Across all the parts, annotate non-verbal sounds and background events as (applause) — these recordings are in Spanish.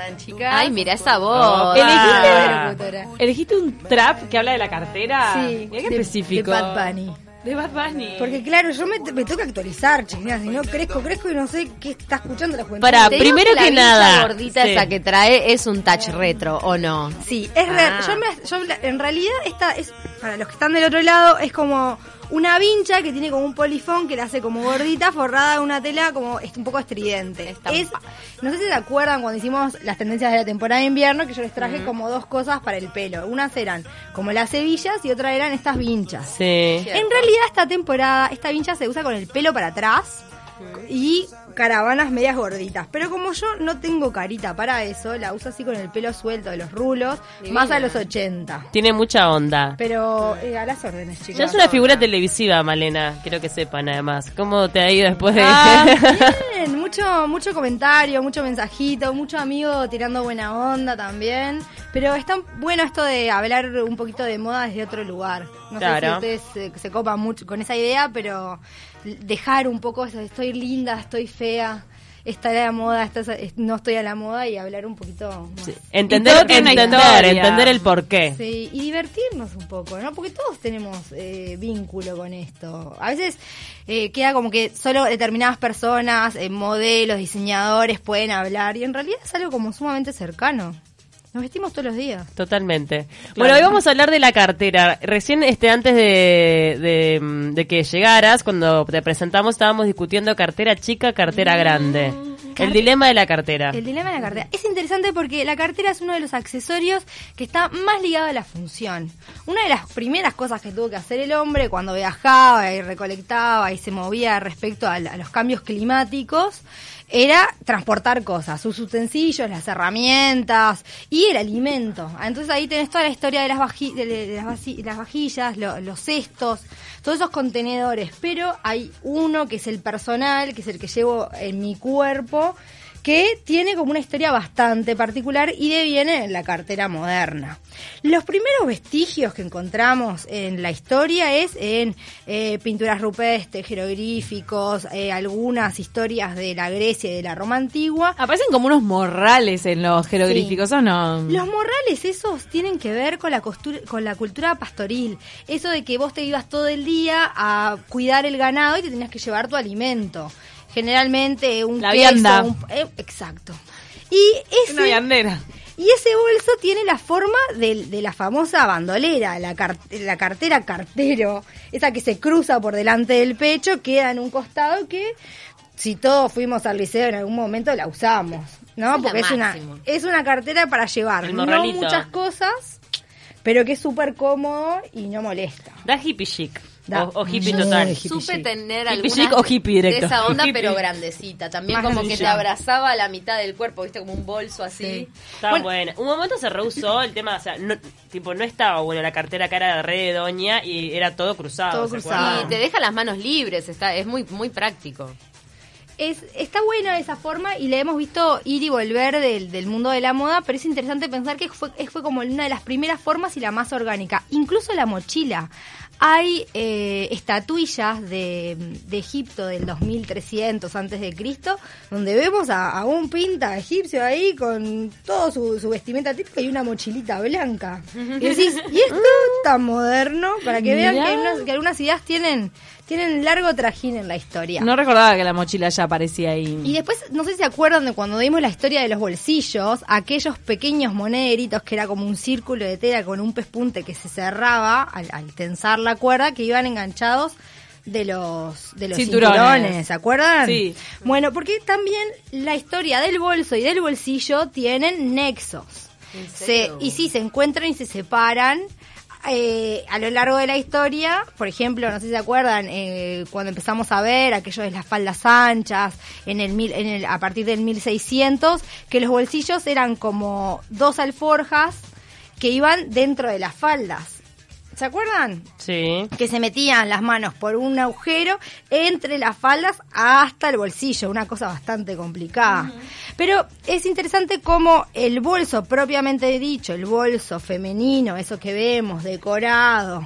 andan, chicas? Ay, mira esa voz. ¿Elegiste, ¿Elegiste un trap que habla de la cartera? Sí, Mira qué de- específico. de Bad Bunny. De Bad Bunny. Porque claro, yo me, me tengo que actualizar, chicas, si no crezco, crezco y no sé qué está escuchando la juventud. Para, primero la que nada, gorda- gordita Sí. esa que trae es un touch retro, ¿o no? Sí, es re- Ah. yo me- yo la- en realidad esta es, para los que están del otro lado, es como una vincha que tiene como un polifón que la hace como gordita, forrada de una tela como un poco estridente. Es, no sé si se acuerdan cuando hicimos las tendencias de la temporada de invierno, que yo les traje como dos cosas para el pelo. Unas eran como las hebillas y otra eran estas vinchas. Sí. En realidad esta temporada, esta vincha se usa con el pelo para atrás y caravanas medias gorditas. Pero como yo no tengo carita para eso, la uso así con el pelo suelto de los rulos, más a los 80. Tiene mucha onda. Pero eh, a las órdenes, chicos. Ya es una figura televisiva, Malena. Quiero que sepan, además. ¿Cómo te ha ido después de...? Ah, (laughs) bien, mucho, mucho comentario, mucho mensajito, mucho amigo tirando buena onda también. Pero está bueno esto de hablar un poquito de moda desde otro lugar. No sé si ustedes eh, se copan mucho con esa idea, pero dejar un poco eso estoy linda, estoy fea, estaré a la moda, estás- es- no estoy a la moda y hablar un poquito más. Entender, una entender, historia. entender el porqué. Sí, y divertirnos un poco, ¿no? Porque todos tenemos eh, vínculo con esto. A veces eh, queda como que solo determinadas personas, eh, modelos, diseñadores pueden hablar y en realidad es algo como sumamente cercano. Nos vestimos todos los días. Totalmente. Bueno, hoy vamos a hablar de la cartera. Recién, este, antes de, de, mm, de que llegaras, cuando te presentamos, estábamos discutiendo cartera chica, cartera grande. El dilema de la cartera. El dilema de la cartera. Es interesante porque la cartera es uno de los accesorios que está más ligado a la función. Una de las primeras cosas que tuvo que hacer el hombre cuando viajaba y recolectaba y se movía respecto a los cambios climáticos era transportar cosas, sus utensilios, las herramientas y el alimento. Ah, Entonces ahí tenés toda la historia de las, vaji- de- las, las vajillas, lo- los cestos, todos esos contenedores. Pero hay uno que es el personal, que es el que llevo en mi cuerpo, que tiene como una historia bastante particular y deviene en la cartera moderna. Los primeros vestigios que encontramos en la historia es en eh, pinturas rupestres, jeroglíficos, eh, algunas historias de la Grecia y de la Roma antigua. Aparecen como unos morrales en los jeroglíficos, ¿o no? Los morrales esos tienen que ver con la, costura- con la cultura pastoril. Eso de que vos te ibas todo el día a cuidar el ganado y te tenías que llevar tu alimento. Generalmente un La queso, vianda. un- eh, exacto. Y ese, Una viandera. y ese bolso tiene la forma de, de la famosa bandolera, la, car- la cartera cartero, esa que se cruza por delante del pecho, queda en un costado que si todos fuimos al liceo en algún momento la usamos, ¿no? Es Porque es una, es una cartera para llevar no muchas cosas, pero que es súper cómodo y no molesta. Da hippie chic. Da O, o hippie total. hippie. Supe tener Hippie alguna chic o hippie directo. de esa onda, Hippie. pero grandecita. También Más como que te abrazaba la mitad del cuerpo, viste, como un bolso así. Está buena. Un momento se rehusó el tema, o sea, no, tipo, no estaba bueno la cartera cara de re de doña y era todo cruzado. Todo ¿se cruzado. acuerdan? Y te deja las manos libres, está, es muy, muy práctico. Es, está buena esa forma y le hemos visto ir y volver del, del mundo de la moda, pero es interesante pensar que fue, fue como una de las primeras formas y la más orgánica. Incluso la mochila. Hay eh, estatuillas de, de Egipto del 2300 antes de Cristo, donde vemos a, a un pinta egipcio ahí con todo su, su vestimenta típica y una mochilita blanca. Y decís, ¿y esto (laughs) tan moderno? Para que vean que, hay unas- que algunas ideas tienen, tienen largo trajín en la historia. No recordaba que la mochila ya aparecía ahí. Y después, no sé si se acuerdan de cuando dimos la historia de los bolsillos, aquellos pequeños monederitos que era como un círculo de tela con un pespunte que se cerraba al, al tensar la cuerda, que iban enganchados de los, de los Cinturones. cinturones. ¿se acuerdan? Sí. Bueno, porque también la historia del bolso y del bolsillo tienen nexos. Se, y sí, se encuentran y se separan eh, a lo largo de la historia, por ejemplo, no sé si se acuerdan, eh, cuando empezamos a ver aquello de las faldas anchas, en el, mil, en el a partir del 1600, que los bolsillos eran como dos alforjas que iban dentro de las faldas. ¿Se acuerdan? Sí. que se metían las manos por un agujero entre las faldas hasta el bolsillo, una cosa bastante complicada. Pero es interesante cómo el bolso propiamente dicho, el bolso femenino, eso que vemos decorado,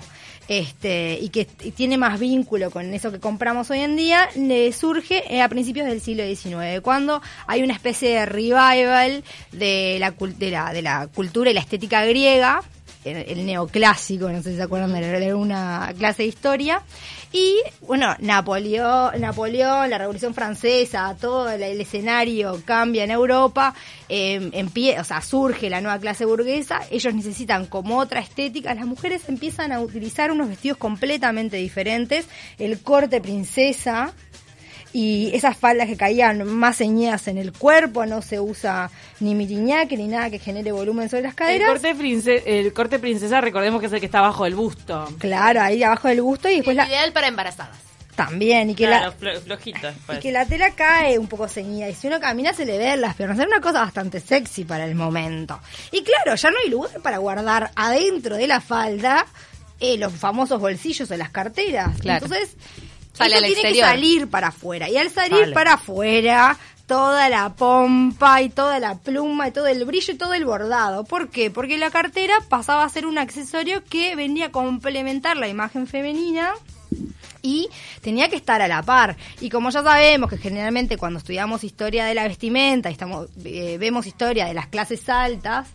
este, y que tiene más vínculo con eso que compramos hoy en día, le surge eh, a principios del siglo XIX, cuando hay una especie de revival de la, cul- de la, de la cultura y la estética griega, el, neoclásico, no sé si se acuerdan de una clase de historia. Y bueno, Napoleón, Napoleón, la Revolución Francesa, todo el, escenario cambia en Europa, eh, o sea, surge la nueva clase burguesa, ellos necesitan como otra estética, las mujeres empiezan a utilizar unos vestidos completamente diferentes, el corte princesa, y esas faldas que caían más ceñidas en el cuerpo, no se usa ni miriñaque ni nada que genere volumen sobre las El caderas. corte, prince- el corte princesa, recordemos que es el que está bajo el busto. Claro, ahí abajo del busto y después la, Ideal para embarazadas. también, y que Claro, la, flo- flojito. y que la tela cae un poco ceñida y si uno camina se le ven las piernas. Era una cosa bastante sexy para el momento. Y claro, ya no hay lugar para guardar adentro de la falda eh, los famosos bolsillos o las carteras. Claro. Entonces, Sale al tiene exterior. que salir para afuera. Y al salir Sale. para afuera, toda la pompa y toda la pluma y todo el brillo y todo el bordado. ¿Por qué? Porque la cartera pasaba a ser un accesorio que venía a complementar la imagen femenina y tenía que estar a la par. Y como ya sabemos que generalmente cuando estudiamos historia de la vestimenta y estamos, eh, vemos historia de las clases altas,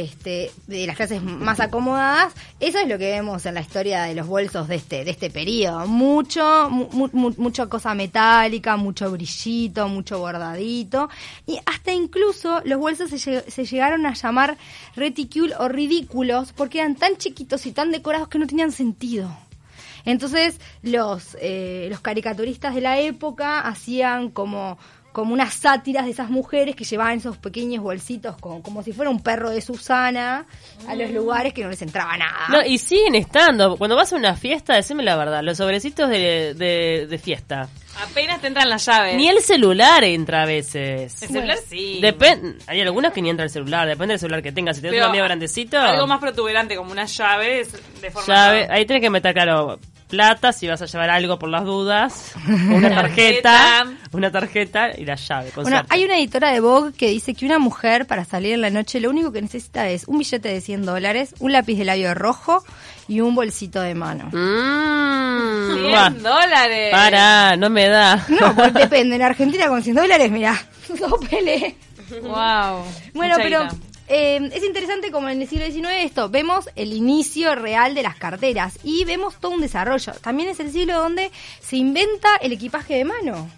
este, de las clases más acomodadas, eso es lo que vemos en la historia de los bolsos de este, de este periodo. Mucho, mu- mu- mucha cosa metálica, mucho brillito, mucho bordadito. Y hasta incluso los bolsos se, lle- se llegaron a llamar reticule o ridículos porque eran tan chiquitos y tan decorados que no tenían sentido. Entonces los, eh, los caricaturistas de la época hacían como, como unas sátiras de esas mujeres que llevaban esos pequeños bolsitos con- como si fuera un perro de Susana a los lugares que no les entraba nada. No, y siguen estando. Cuando vas a una fiesta, decime la verdad, los sobrecitos de, de, de fiesta. Apenas te entran las llaves. Ni el celular entra a veces. El celular sí. Depen- hay algunos que ni entra el celular, depende del celular que tengas. Si tienes Pero un amigo grandecito, Algo más protuberante, como unas llaves de forma. llave, ahí tienes que meter, claro, plata si vas a llevar algo por las dudas, (laughs) una tarjeta, una tarjeta y la llave. con Bueno, suerte. hay una editora de Vogue que dice que una mujer para salir en la noche lo único que necesita es un billete de 100 dólares, un lápiz de labio rojo y un bolsito de mano. Mm, 100 buah. dólares. Para, no me da. No, (laughs) pues depende. En Argentina con 100 dólares, mira, (laughs) sopele. Wow. Bueno, Mucha pero. Eh, es interesante como en el siglo XIX esto, vemos el inicio real de las carteras y vemos todo un desarrollo. También es el siglo donde se inventa el equipaje de mano.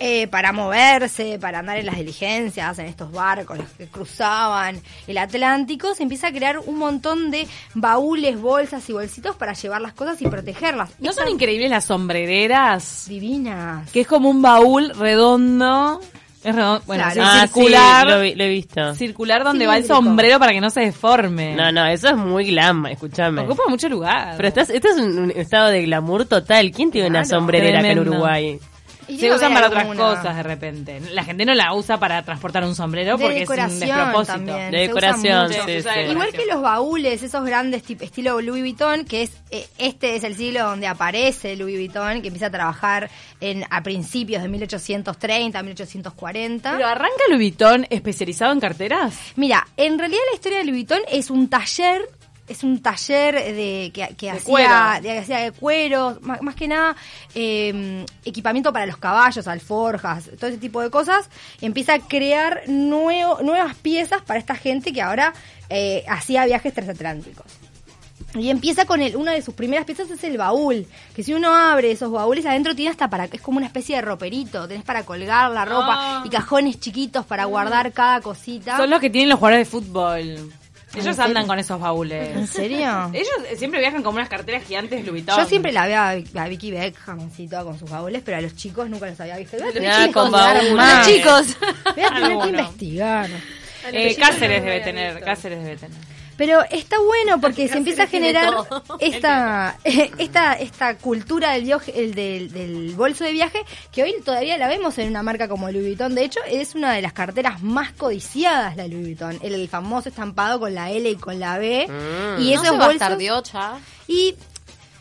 Eh, para moverse, para andar en las diligencias, en estos barcos los que cruzaban el Atlántico, se empieza a crear un montón de baúles, bolsas y bolsitos para llevar las cosas y protegerlas. ¿No son increíbles las sombrereras? divinas. Que es como un baúl redondo. Es redondo, bueno, Claro. sí, Ah, circular. sí, lo, vi- lo he visto. Circular donde va el sombrero para que no se deforme. No, no, eso es muy glam, escúchame. Ocupa mucho lugar. Pero estás, este es un, un estado de glamour total. ¿Quién tiene una sombrerera acá en. Uruguay? Y se usan para otras cosas de repente. La gente no la usa para transportar un sombrero De porque es un despropósito. también. De se usa decoración, mucho. sí, sí. Igual que los baúles, esos grandes tipo estilo Louis Vuitton, que es eh, este es el siglo donde aparece Louis Vuitton, que empieza a trabajar en a principios de 1830, 1840. Pero arranca Louis Vuitton especializado en carteras. Mira, en realidad la historia de Louis Vuitton es un taller es un taller de que, que De hacía cuero. de, hacía de cuero, más, más que nada eh, equipamiento para los caballos, alforjas, todo ese tipo de cosas. Empieza a crear nuevo- nuevas piezas para esta gente que ahora eh, hacía viajes transatlánticos. Y empieza con el, una de sus primeras piezas es el baúl, que si uno abre esos baúles adentro tiene hasta para, es como una especie de roperito, tenés para colgar la ropa Ah. y cajones chiquitos para guardar cada cosita. Son los que tienen los jugadores de fútbol. Ellos andan con esos baúles. ¿En serio? (laughs) Ellos siempre viajan con unas carteras gigantes Louis Vuitton. Yo siempre la veo a, Vic- a Vicky Beckham así toda con sus baúles, pero a los chicos nunca los había visto. Voy a con baúles. Los chicos. Voy a tener que investigar. Eh, Cáceres debe tener, Cáceres debe tener. Pero está bueno porque se empieza a generar (laughs) esta, (laughs) esta, esta cultura del, viaje- el del, del bolso de viaje que hoy todavía la vemos en una marca como Louis Vuitton. De hecho, es una de las carteras más codiciadas la Louis Vuitton. El, el famoso estampado con la L y con la B. Mm. Y ¿No esos se bolsos... bastardeó ya? Y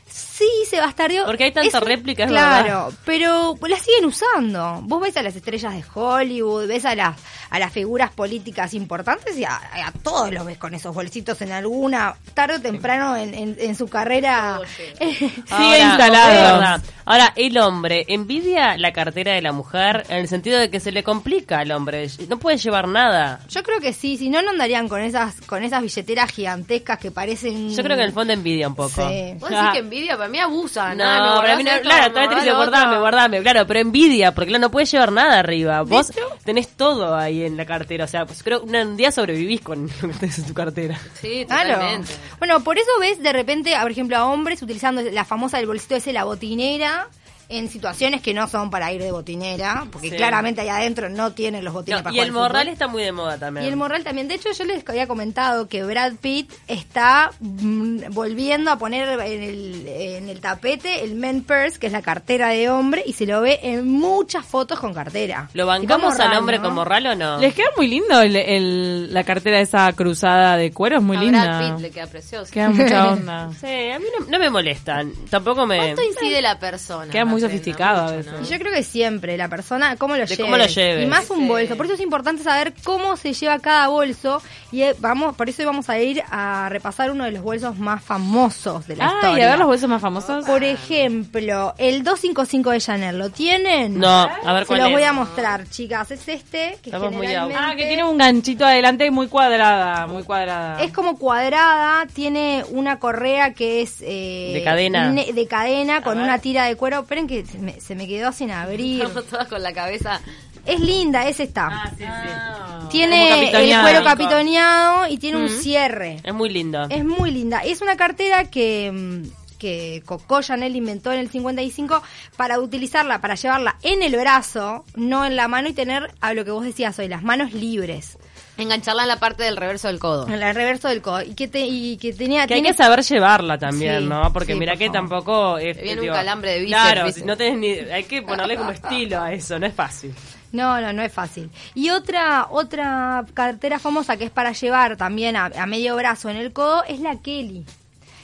se Sí, se bastardeó. Porque hay tanta Es un- réplica, es Claro, pero la siguen usando. Vos ves a las estrellas de Hollywood, ves a las a las figuras políticas importantes y a, a todos los ves con esos bolsitos en alguna, tarde o temprano en, en- en su carrera. Sigue instalado. (laughs) es verdad. Ahora, el hombre envidia la cartera de la mujer en el sentido de que se le complica al hombre. No puede llevar nada. Yo creo que sí, si no, no andarían con esas con esas billeteras gigantescas que parecen... Yo creo que en el fondo envidia un poco. Sí. Vos decís que envidia, para mí abusa. No, No, para mí no, claro, todavía te dice guardame, guardame, claro, pero envidia, porque claro, no puedes llevar nada arriba. Vos tenés todo ahí en la cartera, o sea, pues creo que un día sobrevivís con (laughs) lo que tenés en tu cartera. Sí, Claro. totalmente. Bueno, por eso ves de repente, por ejemplo, a hombres utilizando la famosa del bolsito ese, la botinera, en situaciones que no son para ir de botinera, porque Sí. claramente ahí adentro no tienen los botines No, para y jugar el al morral está muy de moda también. Y el morral también. De hecho, yo les había comentado que Brad Pitt está mm, volviendo a poner en el, en el tapete el men purse, que es la cartera de hombre, y se lo ve en muchas fotos con cartera. ¿Lo bancamos con al morral, hombre ¿no? con morral o no? Les queda muy lindo el, el- la cartera esa cruzada de cuero, es muy a linda. Brad Pitt le queda precioso. Queda mucha (laughs) onda. Sí, a mí no, no me molestan. Tampoco me... ¿Cuánto incide la persona? Queda muy sofisticado a Mucho, veces. ¿no? Y yo creo que siempre, la persona, cómo lo De lleve. cómo lo lleves. Y más un Sí. bolso. Por eso es importante saber cómo se lleva cada bolso. Y eh, vamos, por eso vamos a ir a repasar uno de los bolsos más famosos de la Ah, y historia. a ver los bolsos más famosos. Por ejemplo, el 255 de Chanel, ¿lo tienen? No, a ver Se cuál los es. voy a mostrar, chicas. Es este, que Estamos muy generalmente Ah, que tiene un ganchito adelante muy cuadrada, muy cuadrada. es como cuadrada, tiene una correa que es... eh, De cadena. ne- de cadena, con una tira de cuero. Esperen que se me, se me quedó sin abrir. (laughs) Estamos todas con la cabeza. Es linda, es esta. Ah, sí, sí. Como Tiene el cuero capitoneado y tiene un cierre. Es muy lindo. Es muy linda. Es una cartera que, mm, que Coco Chanel inventó en el 55 para utilizarla, para llevarla en el brazo, no en la mano y tener, a lo que vos decías hoy, las manos libres. Engancharla en la parte del reverso del codo. En el reverso del codo. Y que, te, y que tenía... Que hay que saber llevarla también, Sí, ¿no? Porque sí, mira por que favor. tampoco es... Te viene un calambre de bíceps, Claro, no tenés ni... Hay que ponerle como estilo a eso, no es fácil. No, no, no es fácil. Y otra otra cartera famosa que es para llevar también a, a medio brazo en el codo es la Kelly,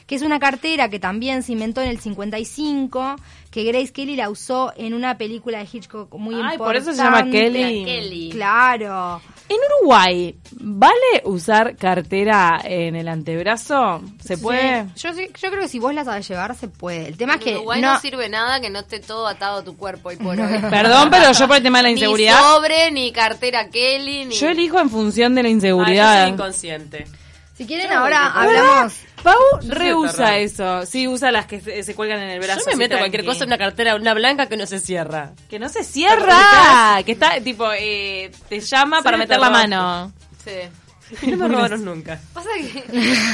que es una cartera que también se inventó en el 55, que Grace Kelly la usó en una película de Hitchcock muy Ay, importante. por eso se llama Kelly. La Kelly. Claro. En Uruguay, ¿vale usar cartera en el antebrazo? ¿Se puede? Sí, Yo, sí- yo creo que si vos la sabes llevar, se puede. El tema es En que Uruguay no, no, sirve nada que no esté todo atado a tu cuerpo y por (laughs) hoy. Perdón, pero yo por el tema de la Ni inseguridad, sobre, ni cartera Kelly, ni... yo elijo en función de la Ah, yo soy inseguridad. inconsciente. Si quieren ahora hablamos... Pau reusa eso. Sí, usa las que se, se cuelgan en el brazo. Yo me meto cualquier cosa en una cartera, una blanca que no se cierra. Que no se cierra. Que está, tipo, eh, te llama Sí, para meter la mano. Sí. (laughs) No me robaron nunca. Pasa que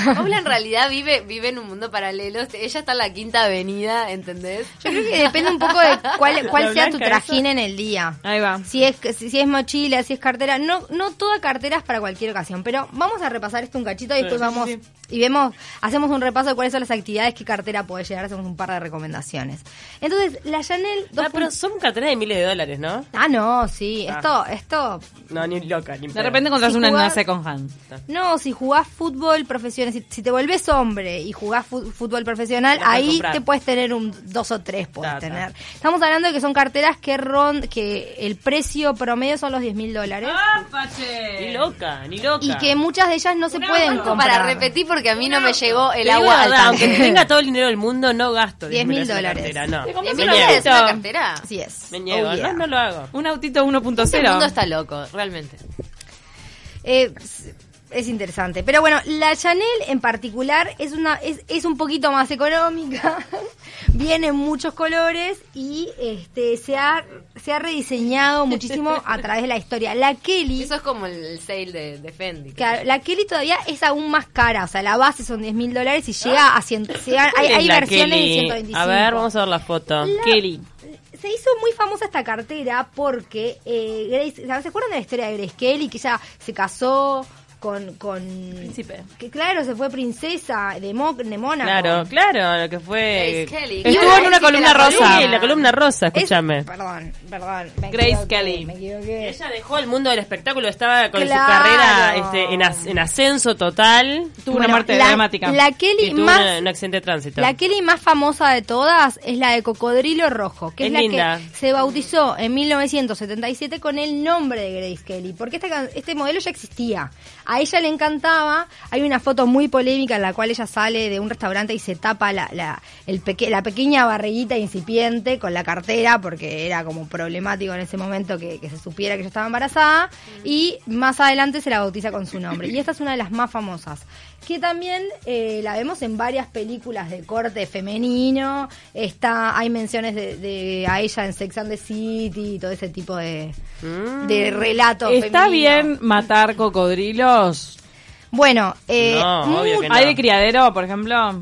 (laughs) Paula en realidad vive, vive en un mundo paralelo. Ella está en la quinta avenida, ¿entendés? Yo creo que depende un poco de cuál, (laughs) cuál sea tu trajín en el día. Ahí va. Si es, si, si es mochila, si es cartera, no, no toda cartera es para cualquier ocasión, pero vamos a repasar esto un cachito y después Sí, vamos sí. y vemos, hacemos un repaso de cuáles son las actividades que cartera puede llegar, hacemos un par de recomendaciones. Entonces, la Chanel Ah, 2. pero son carteras de miles de dólares, ¿no? Ah, no, sí, Ah. esto, esto, No, ni loca, ni De pedo. repente encontrás Si una en una second hand. No, si jugás fútbol profesional, si, si te volvés hombre y jugás fútbol profesional, ahí comprar. te puedes tener un dos o tres, puedes tener. Estamos hablando de que son carteras que ron, que el precio promedio son los 10 mil dólares. Ni loca, ni loca. Y que muchas de ellas no se pueden ¿Cuánto comprar. para repetir porque a mí no me llegó el agua al. Aunque tenga todo el dinero del mundo, no gasto 10.000 10.000 dólares. Cartera, no. Te Me compras ¿En un niego. es una cartera? Así es. Me niego, Oh, yeah. no, no lo hago. Un autito El mundo 1.0. está loco, realmente. Eh, es- es interesante. Pero bueno, la Chanel en particular es una es, es un poquito más económica. (laughs) Viene en muchos colores y este se ha se ha rediseñado (laughs) muchísimo a través de la historia. La Kelly Eso es como el sale de, de Fendi. Claro, la Kelly todavía es aún más cara, o sea, la base son 10 mil dólares y llega a 100, llega- hay, hay versiones de Kelly. 125. A ver, vamos a ver la foto. La- Kelly. Se hizo muy famosa esta cartera porque eh, Grace, ¿se acuerdan de la historia de Grace Kelly? Que ella se casó con, con Príncipe. que claro se fue princesa de, Mo- de Mónaco Claro, claro, lo que fue... Grace Kelly. Estuvo en una columna la rosa. Sí, la columna rosa, Es- escúchame. perdón perdón me Grace equivoqué, Kelly. me equivoqué Ella dejó el mundo del espectáculo, estaba con su carrera este, en, as- en ascenso total. Tuvo una muerte la- dramática. la Y Kelly tuvo más una- un accidente de tránsito. La Kelly más famosa de todas es la de Cocodrilo Rojo, que es, Es la linda. que se bautizó en 1977 con el nombre de Grace Kelly, porque esta can- este modelo ya existía. A ella le encantaba. Hay una foto muy polémica en la cual ella sale de un restaurante y se tapa la, la, la pequeña barriguita incipiente con la cartera, porque era como problemático en ese momento que, que se supiera que ella estaba embarazada. Y más adelante se la bautiza con su nombre. Y esta es una de las más famosas que también eh, la vemos en varias películas de corte femenino. Está, hay menciones de, de a ella en Sex and the City y todo ese tipo de, Mm. de relatos. ¿Está femenino. bien matar cocodrilos? Bueno, eh, No, obvio que no. ¿Hay de criadero, por ejemplo?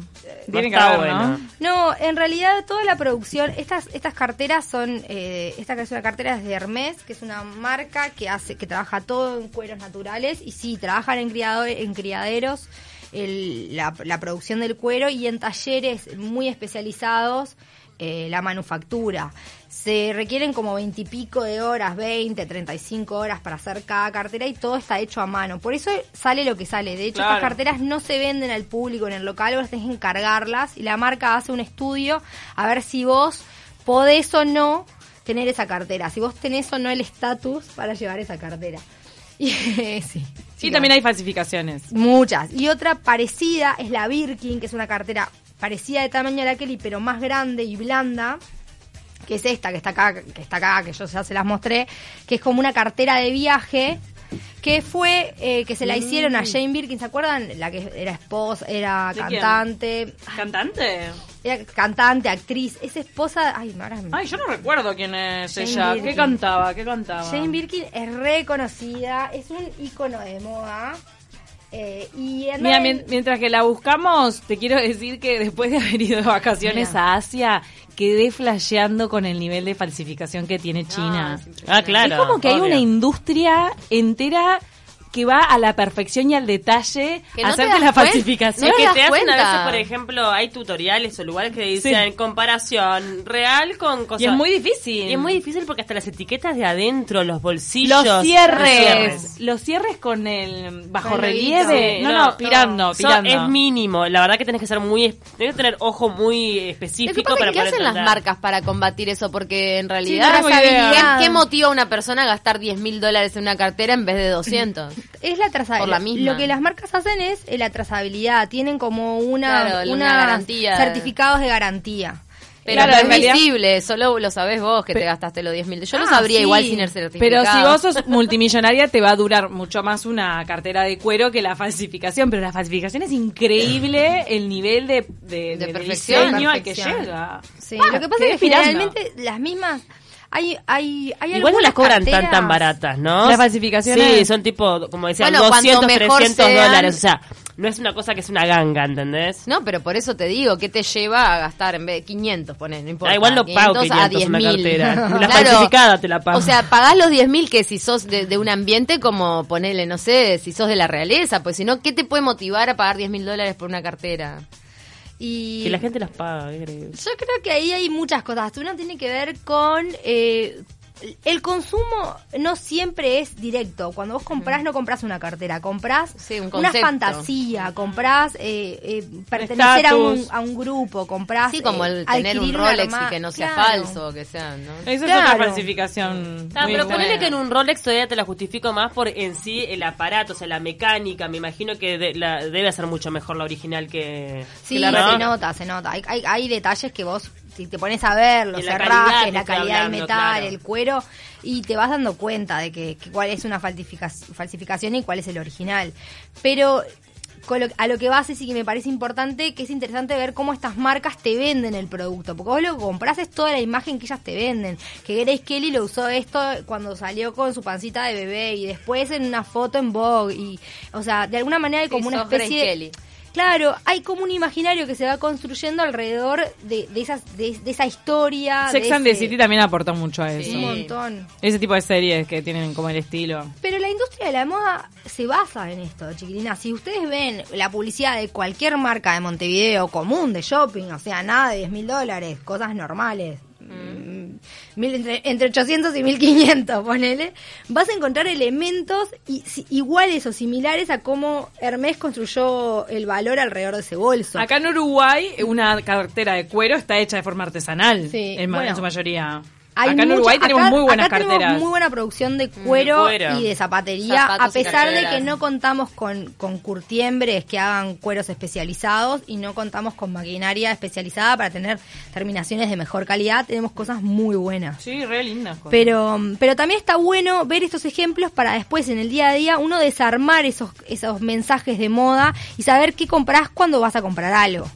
Tiene que está haber, ¿no? bueno. No, en realidad toda la producción, estas estas carteras son, eh, esta que es una cartera es de Hermes, que es una marca que hace, que trabaja todo en cueros naturales y sí, trabajan en criado, en criaderos, el- la, la producción del cuero y en talleres muy especializados eh, la manufactura. Se requieren como veintipico de horas, 20, 35 horas para hacer cada cartera y todo está hecho a mano. Por eso sale lo que sale. De hecho, Claro. estas carteras no se venden al público en el local, vos tenés que encargarlas y la marca hace un estudio a ver si vos podés o no tener esa cartera, si vos tenés o no el estatus para llevar esa cartera. (laughs) Y, sí. Sí, también hay falsificaciones. Muchas. Y otra parecida es la Birkin, que es una cartera parecida de tamaño a la Kelly, pero más grande y blanda. Que es esta, que está acá, que está acá, que yo ya se las mostré, que es como una cartera de viaje, que fue, eh, que se la hicieron a Jane Birkin, ¿se acuerdan? La que era esposa, era cantante, ¿Cantante? era cantante, actriz, es esposa, ay, ahora me- Ay, yo no recuerdo quién es Jane ella. Birkin. ¿Qué cantaba? ¿Qué cantaba? Jane Birkin es reconocida, es un icono de moda. Eh, y Mira, en- mien- mientras que la buscamos, te quiero decir que después de haber ido de vacaciones Mira. a Asia, quedé flasheando con el nivel de falsificación que tiene China. Ah, claro. es como que hay una industria entera que va a la perfección y al detalle Que no la falsificación. No que te hacen a veces, por ejemplo, hay tutoriales o lugares que dicen Sí. comparación real con cosas. Y es muy difícil. Y es muy difícil porque hasta las etiquetas de adentro, los bolsillos. Los cierres, los cierres. los cierres con el bajo relieve. Sí, No, no, pirando, es mínimo. La verdad que tenés que ser muy. Tenés que tener ojo muy específico para que ¿qué poder hacen las marcas para combatir eso? Porque en no realidad. ¿qué, qué motiva a una persona a gastar 10 mil dólares en una cartera en vez de 200? Es la trazabilidad. Por la misma. Lo que las marcas hacen es eh, la trazabilidad. Tienen como una, Claro, una una garantía. certificados de garantía. Pero Claro, no es realidad- visible, solo lo sabés vos que te gastaste los 10 mil. Yo lo Ah, sabría sí. igual sin el certificado. Pero si vos sos (laughs) multimillonaria te va a durar mucho más una cartera de cuero que la falsificación. Pero la falsificación es increíble el nivel de, de, De de perfección. diseño al que llega. Sí, Ah, lo que pasa es que pirando. generalmente las mismas hay hay hay Igual no las cobran carteras- tan tan baratas, ¿no? Las falsificaciones. Sí, son tipo, como decían, Bueno, cuanto 200, mejor 300 sean- dólares. O sea, no es una cosa que es una ganga, ¿entendés? No, pero por eso te digo, ¿qué te lleva a gastar en vez de 500, poner, no importa. Ah, igual no pago 500 a una 10.000. cartera. (laughs) La falsificada te la pago. O sea, pagás los 10.000 que si sos de, de un ambiente como, ponele, no sé, si sos de la realeza, pues si no, ¿qué te puede motivar a pagar 10.000 dólares por una cartera? Y Que la gente las paga. Yo creo que ahí hay muchas cosas. Una tiene que ver con eh, el consumo no siempre es directo. Cuando vos comprás, no compras una cartera, comprás Sí, un una fantasía, comprás eh, eh, pertenecer a un, estatus. a un grupo, comprás. Así como eh, el tener un Rolex y que no sea Claro. falso, que sea, ¿no? Esa es otra falsificación. Ah, muy pero buena. ponele que en un Rolex todavía te la justifico más por en sí el aparato, o sea, la mecánica. Me imagino que de- la- debe ser mucho mejor la original que, Sí, que la se ¿no? nota, se nota. Hay, hay, hay detalles que vos, si te pones a ver, los Y la calidad herrajes, la calidad del metal, claro. el cuero, y te vas dando cuenta de que, que cuál es una falsifica- falsificación y cuál es el original. Pero con lo- a lo que vas es y que me parece importante, que es interesante ver cómo estas marcas te venden el producto. Porque vos lo que compras es toda la imagen que ellas te venden. Que Grace Kelly lo usó esto cuando salió con su pancita de bebé y después en una foto en Vogue. Y, o sea, de alguna manera hay como Sí, una Grace especie... Kelly. Claro, hay como un imaginario que se va construyendo alrededor de, de esas, de, de esa historia. Sex de and the City también aportó mucho a eso. Un montón. Ese tipo de series que tienen como el estilo. Pero la industria de la moda se basa en esto, chiquilinas. Si ustedes ven la publicidad de cualquier marca de Montevideo común de shopping, o sea, nada de 10 mil dólares, cosas normales, entre, entre 800 y 1500, (laughs) ponele, vas a encontrar elementos si- iguales o similares a cómo Hermès construyó el valor alrededor de ese bolso. Acá en Uruguay, una cartera de cuero está hecha de forma artesanal. Sí, en, bueno. en su mayoría. Hay acá en Uruguay tenemos acá- muy buenas acá tenemos carteras. muy buena producción de cuero, cuero. y de zapatería, Zapatos a pesar de que no contamos con, con curtiembres que hagan cueros especializados y no contamos con maquinaria especializada para tener terminaciones de mejor calidad. Tenemos cosas muy buenas. Sí, re lindas. cosas. Pero, pero también está bueno ver estos ejemplos para después en el día a día uno desarmar esos, esos mensajes de moda y saber qué compras cuando vas a comprar algo.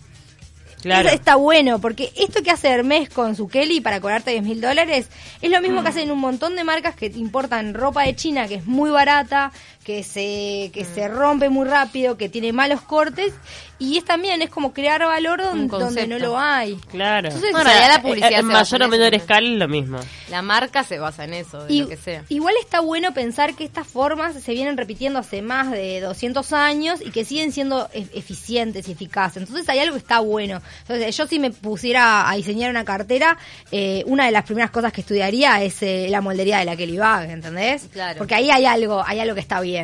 Claro. Eso está bueno, porque esto que hace Hermes con su Kelly para cobrarte 10 mil dólares es lo mismo que hacen un montón de marcas que te importan ropa de China que es muy barata, que se que se rompe muy rápido, que tiene malos cortes y es también es como crear valor donde, no lo hay. Claro. Entonces, Bueno, o sea, en la publicidad en se basa mayor en o menor escala es lo mismo. La marca se basa en eso, de Y- lo que sea. Igual está bueno pensar que estas formas se vienen repitiendo hace más de 200 años y que siguen siendo e- eficientes y eficaces. Entonces hay algo que está bueno. Entonces yo si me pusiera a diseñar una cartera, eh, una de las primeras cosas que estudiaría es eh, la moldería de la Kelly Bag, ¿entendés? Claro. Porque ahí hay algo, hay algo que está bien.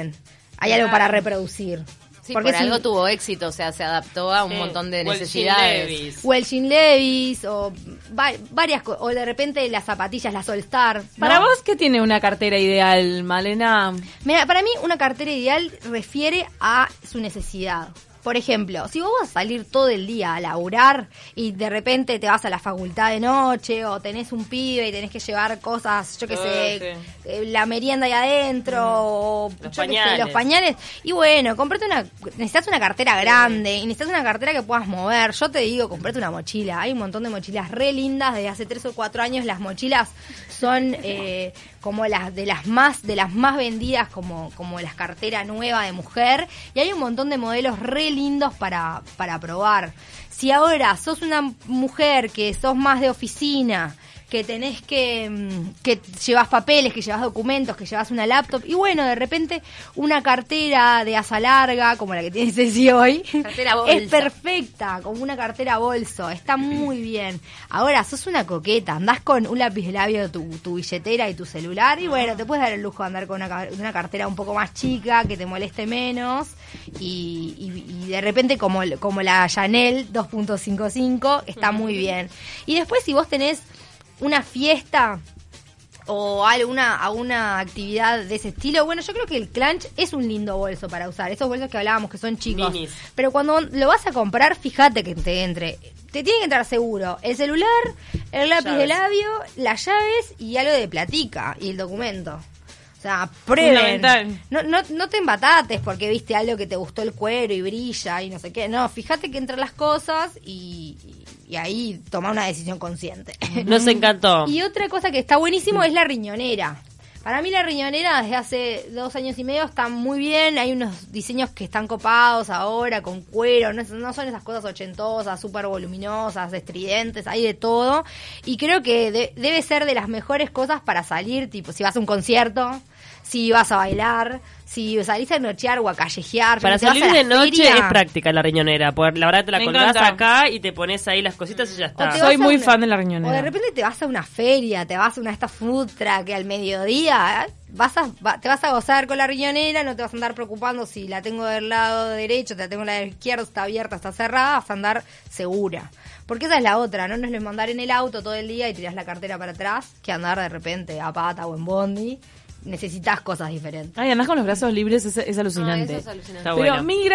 Hay algo para reproducir. Sí, Porque por si- algo tuvo éxito, o sea, se adaptó a un Sí. montón de necesidades. Levi's. o el Jean Levis, o va- varias cosas, o de repente las zapatillas, las All Star. ¿no? Para vos, ¿qué tiene una cartera ideal, Malena? Mira, para mí una cartera ideal refiere a su necesidad. Por ejemplo, si vos vas a salir todo el día a laburar y de repente te vas a la facultad de noche o tenés un pibe y tenés que llevar cosas, yo qué Ah, sé, sí. eh, la merienda ahí adentro o Los yo qué sé, pañales. los pañales. Y bueno, comprate una, necesitas una cartera grande y necesitas una cartera que puedas mover. Yo te digo, comprate una mochila. Hay un montón de mochilas re lindas. Desde hace tres o cuatro años las mochilas son (laughs) eh, como las de las más de las más vendidas como como las carteras nueva de mujer y hay un montón de modelos re lindos para para probar. Si ahora sos una mujer que sos más de oficina, que tenés que, mm, que llevas papeles, que llevas documentos, que llevas una laptop, y bueno, de repente una cartera de asa larga, como la que tiene (laughs) Ceci hoy, es perfecta, como una cartera bolso, está muy bien. Ahora, sos una coqueta, andás con un lápiz de labio, tu, tu billetera y tu celular, y bueno, te puedes dar el lujo de andar con una, ca- una cartera un poco más chica, que te moleste menos, y, y- y de repente como, como la Chanel 2.55, está muy bien. Y después si vos tenés una fiesta o alguna, alguna actividad de ese estilo, bueno, yo creo que el clutch es un lindo bolso para usar, esos bolsos que hablábamos que son chicos. Minis. Pero cuando lo vas a comprar, fíjate que te entre. Te tiene que entrar seguro el celular, el lápiz de labio, las llaves y algo de platica y el documento. O sea, prueben. No, no, no te embatates porque viste algo que te gustó el cuero y brilla y no sé qué. No, fíjate que entran las cosas y, y ahí toma una decisión consciente. Nos encantó. Y otra cosa que está buenísimo es la riñonera. Para mí la riñonera desde hace dos años y medio está muy bien. Hay unos diseños que están copados ahora con cuero. No, no son esas cosas ochentosas, súper voluminosas, estridentes. Hay de todo. Y creo que de- debe ser de las mejores cosas para salir. Tipo, si vas a un concierto, si vas a bailar, si salís a nochear o a callejear. Para si salir de noche feria, es práctica la riñonera. Por, la verdad te la Me colgás encanta. acá y te pones ahí las cositas y ya está. Soy muy una- fan de la riñonera. O de repente te vas a una feria, te vas a una de estas food truck que al mediodía ¿eh? vas a, va- te vas a gozar con la riñonera, no te vas a andar preocupando si la tengo del lado derecho, te la tengo del lado izquierdo, está abierta, está cerrada, vas a andar segura. Porque esa es la otra, no, no es lo mismo andar en el auto todo el día y tiras la cartera para atrás que andar de repente a pata o en bondi. Necesitas cosas diferentes. Ay, andás con los brazos libres, es, es alucinante. Ah, eso es alucinante. Está Pero bueno. mil